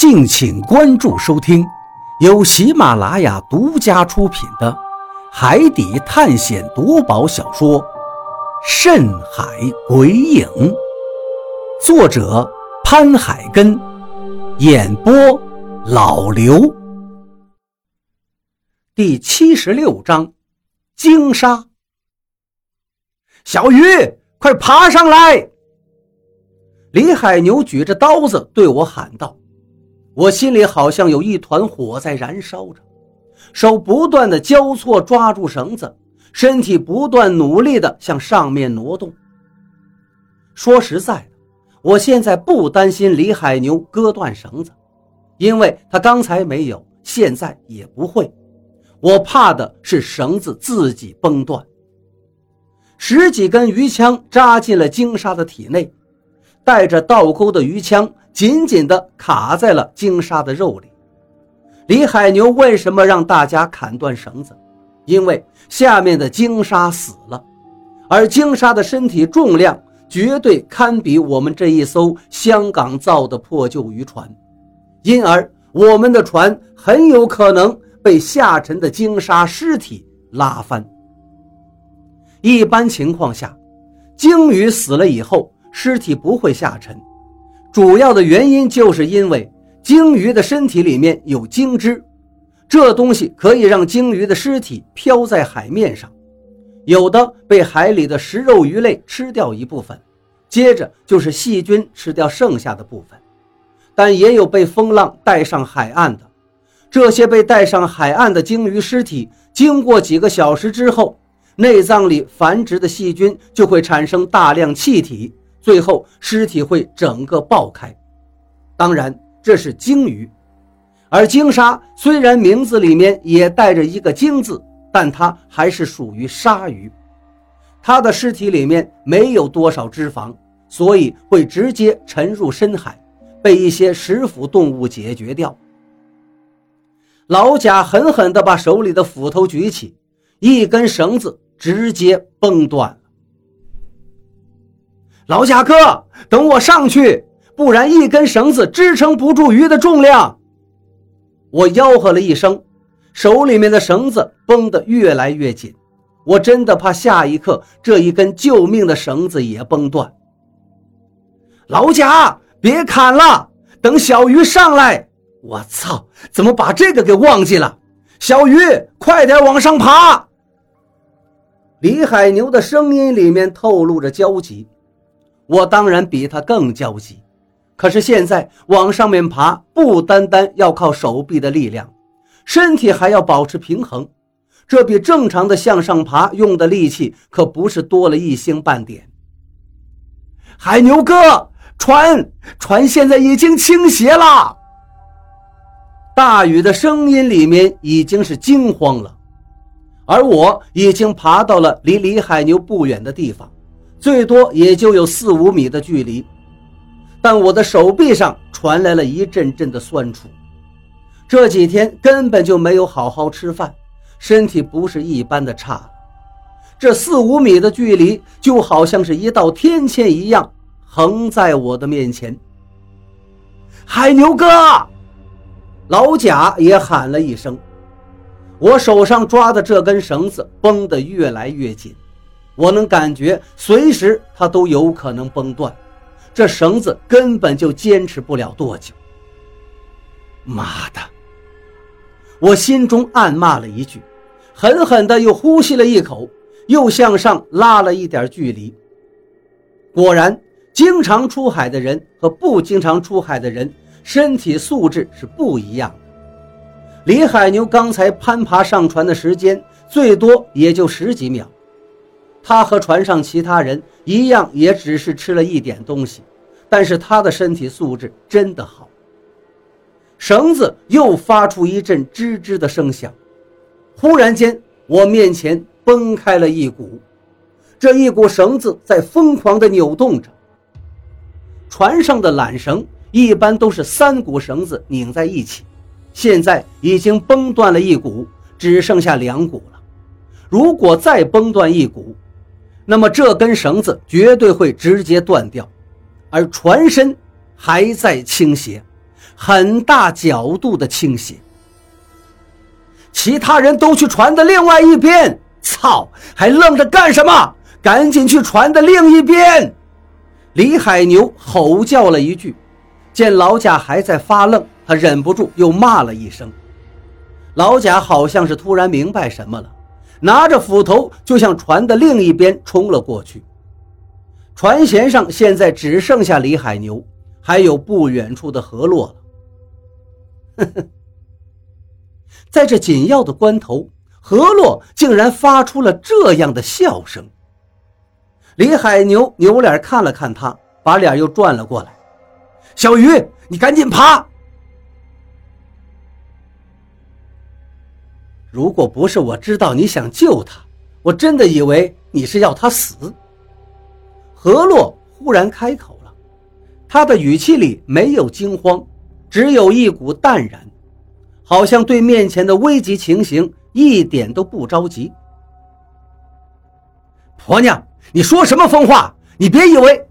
敬请关注收听，由喜马拉雅独家出品的《海底探险夺宝小说》《深海鬼影》，作者潘海根，演播老刘。第七十六章，鲸鲨。小鱼，快爬上来！李海牛举着刀子对我喊道。我心里好像有一团火在燃烧着，手不断的交错抓住绳子，身体不断努力的向上面挪动。说实在的，我现在不担心李海牛割断绳子，因为他刚才没有，现在也不会。我怕的是绳子自己崩断。十几根鱼枪扎进了鲸鲨的体内，带着倒钩的鱼枪。紧紧地卡在了鲸鲨的肉里。李海牛为什么让大家砍断绳子？因为下面的鲸鲨死了，而鲸鲨的身体重量绝对堪比我们这一艘香港造的破旧渔船，因而我们的船很有可能被下沉的鲸鲨尸体拉翻。一般情况下，鲸鱼死了以后，尸体不会下沉。主要的原因就是因为鲸鱼的身体里面有鲸汁，这东西可以让鲸鱼的尸体漂在海面上，有的被海里的食肉鱼类吃掉一部分，接着就是细菌吃掉剩下的部分，但也有被风浪带上海岸的。这些被带上海岸的鲸鱼尸体，经过几个小时之后，内脏里繁殖的细菌就会产生大量气体。最后，尸体会整个爆开。当然，这是鲸鱼，而鲸鲨虽然名字里面也带着一个“鲸”字，但它还是属于鲨鱼。它的尸体里面没有多少脂肪，所以会直接沉入深海，被一些食腐动物解决掉。老贾狠狠地把手里的斧头举起，一根绳子直接崩断。老贾哥，等我上去，不然一根绳子支撑不住鱼的重量。我吆喝了一声，手里面的绳子绷得越来越紧，我真的怕下一刻这一根救命的绳子也崩断。老贾，别砍了，等小鱼上来。我操，怎么把这个给忘记了？小鱼，快点往上爬。李海牛的声音里面透露着焦急。我当然比他更焦急，可是现在往上面爬，不单单要靠手臂的力量，身体还要保持平衡，这比正常的向上爬用的力气可不是多了一星半点。海牛哥，船船现在已经倾斜了。大雨的声音里面已经是惊慌了，而我已经爬到了离李海牛不远的地方。最多也就有四五米的距离，但我的手臂上传来了一阵阵的酸楚。这几天根本就没有好好吃饭，身体不是一般的差。这四五米的距离就好像是一道天堑一样横在我的面前。海牛哥，老贾也喊了一声。我手上抓的这根绳子绷得越来越紧。我能感觉随时它都有可能崩断，这绳子根本就坚持不了多久。妈的！我心中暗骂了一句，狠狠的又呼吸了一口，又向上拉了一点距离。果然，经常出海的人和不经常出海的人身体素质是不一样的。李海牛刚才攀爬上船的时间最多也就十几秒。他和船上其他人一样，也只是吃了一点东西，但是他的身体素质真的好。绳子又发出一阵吱吱的声响，忽然间，我面前崩开了一股，这一股绳子在疯狂地扭动着。船上的缆绳一般都是三股绳子拧在一起，现在已经崩断了一股，只剩下两股了。如果再崩断一股，那么这根绳子绝对会直接断掉，而船身还在倾斜，很大角度的倾斜。其他人都去船的另外一边，操，还愣着干什么？赶紧去船的另一边！李海牛吼叫了一句，见老贾还在发愣，他忍不住又骂了一声。老贾好像是突然明白什么了，拿着斧头就向船的另一边冲了过去。船舷上现在只剩下李海牛，还有不远处的何洛了。呵呵，在这紧要的关头，何洛竟然发出了这样的笑声。李海牛扭脸看了看他，把脸又转了过来：“小鱼，你赶紧爬！如果不是我知道你想救他，我真的以为你是要他死。”何洛忽然开口了，他的语气里没有惊慌，只有一股淡然，好像对面前的危急情形一点都不着急。婆娘。你说什么疯话？你别以为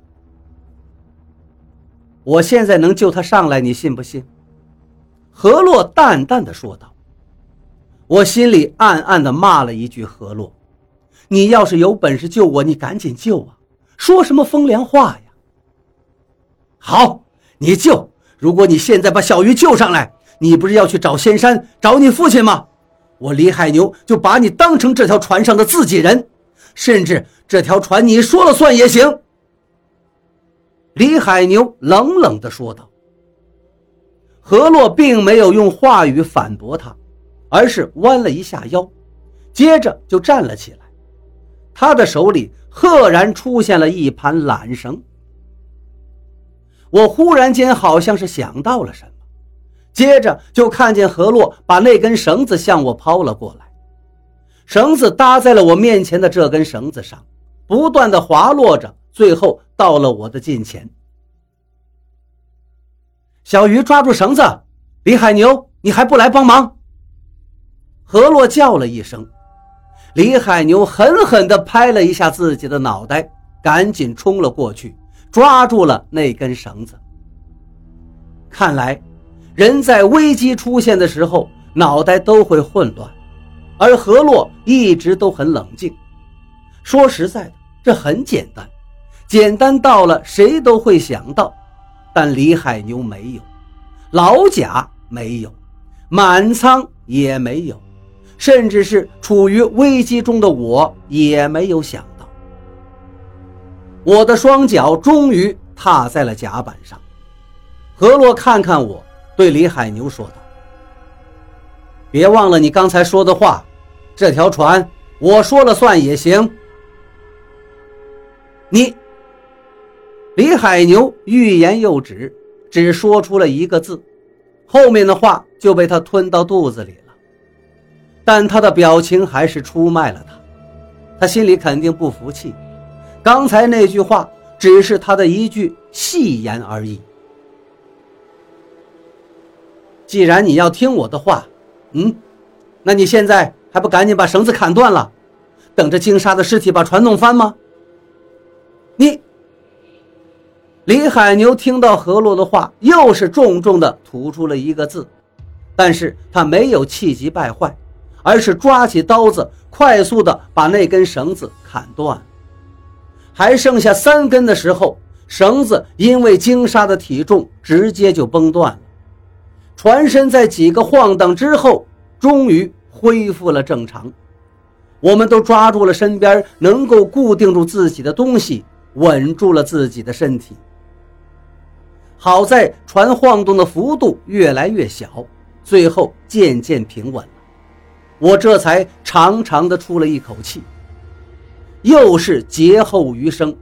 我现在能救他上来，你信不信？何洛淡淡的说道。我心里暗暗的骂了一句：“何洛，你要是有本事救我，你赶紧救啊！说什么风凉话呀？”好，你救。如果你现在把小鱼救上来，你不是要去找仙山，找你父亲吗？我李海牛就把你当成这条船上的自己人。甚至这条船你说了算也行。”李海牛冷冷地说道。何洛并没有用话语反驳他，而是弯了一下腰，接着就站了起来。他的手里赫然出现了一盘缆绳。我忽然间好像是想到了什么，接着就看见何洛把那根绳子向我抛了过来。绳子搭在了我面前的这根绳子上，不断的滑落着，最后到了我的近前。小鱼抓住绳子，李海牛，你还不来帮忙？何洛叫了一声，李海牛狠狠地拍了一下自己的脑袋，赶紧冲了过去，抓住了那根绳子。看来，人在危机出现的时候，脑袋都会混乱。而何洛一直都很冷静。说实在的，这很简单，简单到了谁都会想到。但李海牛没有，老贾没有，满仓也没有，甚至是处于危机中的我也没有想到。我的双脚终于踏在了甲板上。何洛看看我，对李海牛说道：“别忘了你刚才说的话。”这条船我说了算也行。你，李海牛欲言又止，只说出了一个字，后面的话就被他吞到肚子里了。但他的表情还是出卖了他，他心里肯定不服气。刚才那句话只是他的一句戏言而已。既然你要听我的话，嗯，那你现在。还不赶紧把绳子砍断了，等着金沙的尸体把船弄翻吗？你，李海牛听到何洛的话，又是重重的吐出了一个字，但是他没有气急败坏，而是抓起刀子，快速的把那根绳子砍断。还剩下三根的时候，绳子因为鲸鲨的体重，直接就崩断了。船身在几个晃荡之后，终于。恢复了正常，我们都抓住了身边能够固定住自己的东西，稳住了自己的身体。好在船晃动的幅度越来越小，最后渐渐平稳，我这才长长的出了一口气。又是劫后余生，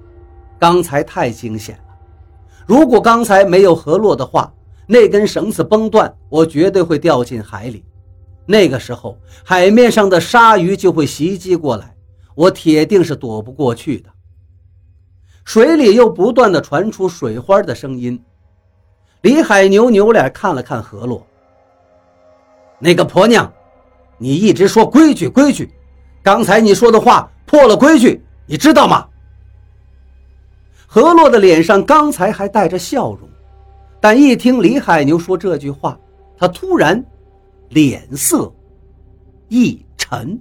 刚才太惊险了。如果刚才没有河洛的话，那根绳子崩断，我绝对会掉进海里。那个时候，海面上的鲨鱼就会袭击过来，我铁定是躲不过去的。水里又不断的传出水花的声音。李海牛扭脸看了看何洛，那个婆娘，你一直说规矩规矩，刚才你说的话破了规矩，你知道吗？何洛的脸上刚才还带着笑容，但一听李海牛说这句话，他突然脸色一沉。